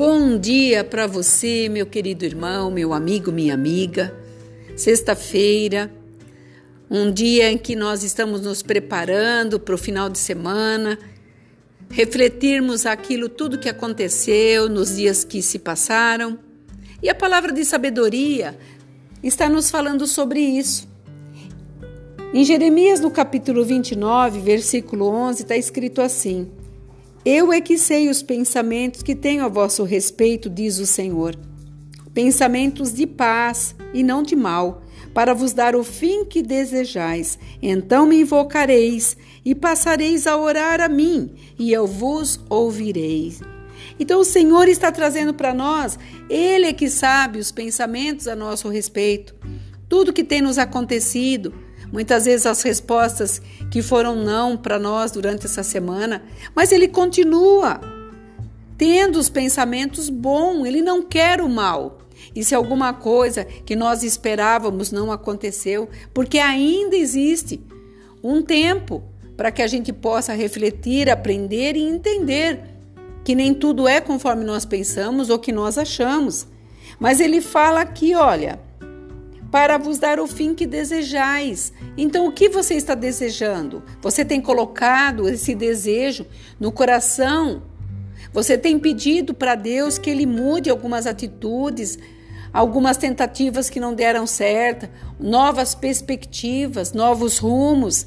Bom dia para você, meu querido irmão, meu amigo, minha amiga. Sexta-feira, um dia em que nós estamos nos preparando para o final de semana, refletirmos aquilo tudo que aconteceu nos dias que se passaram. E a palavra de sabedoria está nos falando sobre isso. Em Jeremias, no capítulo 29, versículo 11, está escrito assim: eu é que sei os pensamentos que tenho a vosso respeito, diz o Senhor. Pensamentos de paz e não de mal, para vos dar o fim que desejais. Então me invocareis e passareis a orar a mim, e eu vos ouvirei. Então o Senhor está trazendo para nós, Ele é que sabe os pensamentos a nosso respeito, tudo que tem nos acontecido Muitas vezes as respostas que foram não para nós durante essa semana, mas ele continua tendo os pensamentos bons, ele não quer o mal. E se alguma coisa que nós esperávamos não aconteceu, porque ainda existe um tempo para que a gente possa refletir, aprender e entender que nem tudo é conforme nós pensamos ou que nós achamos. Mas ele fala aqui, olha, para vos dar o fim que desejais. Então, o que você está desejando? Você tem colocado esse desejo no coração? Você tem pedido para Deus que Ele mude algumas atitudes, algumas tentativas que não deram certo, novas perspectivas, novos rumos,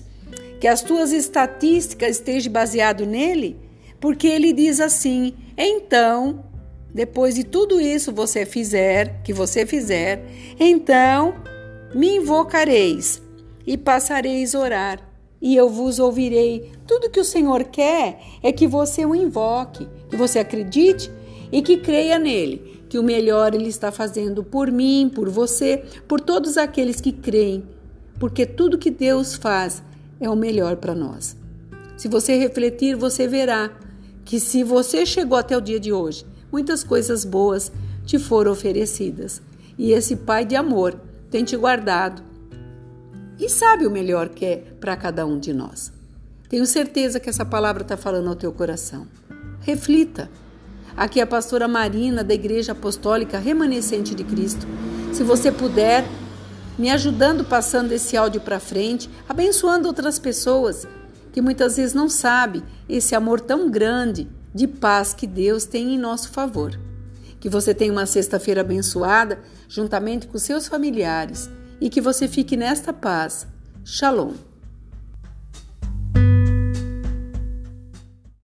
que as tuas estatísticas estejam baseado nele? Porque Ele diz assim: então depois de tudo isso você fizer, que você fizer, então me invocareis e passareis a orar, e eu vos ouvirei. Tudo que o Senhor quer é que você o invoque, que você acredite e que creia nele, que o melhor ele está fazendo por mim, por você, por todos aqueles que creem, porque tudo que Deus faz é o melhor para nós. Se você refletir, você verá que se você chegou até o dia de hoje, muitas coisas boas te foram oferecidas. E esse Pai de amor tem te guardado e sabe o melhor que é para cada um de nós. Tenho certeza que essa palavra está falando ao teu coração. Reflita. Aqui é a pastora Marina da Igreja Apostólica Remanescente de Cristo. Se você puder, me ajudando passando esse áudio para frente, abençoando outras pessoas que muitas vezes não sabem esse amor tão grande de paz que Deus tem em nosso favor. Que você tenha uma sexta-feira abençoada juntamente com seus familiares e que você fique nesta paz. Shalom.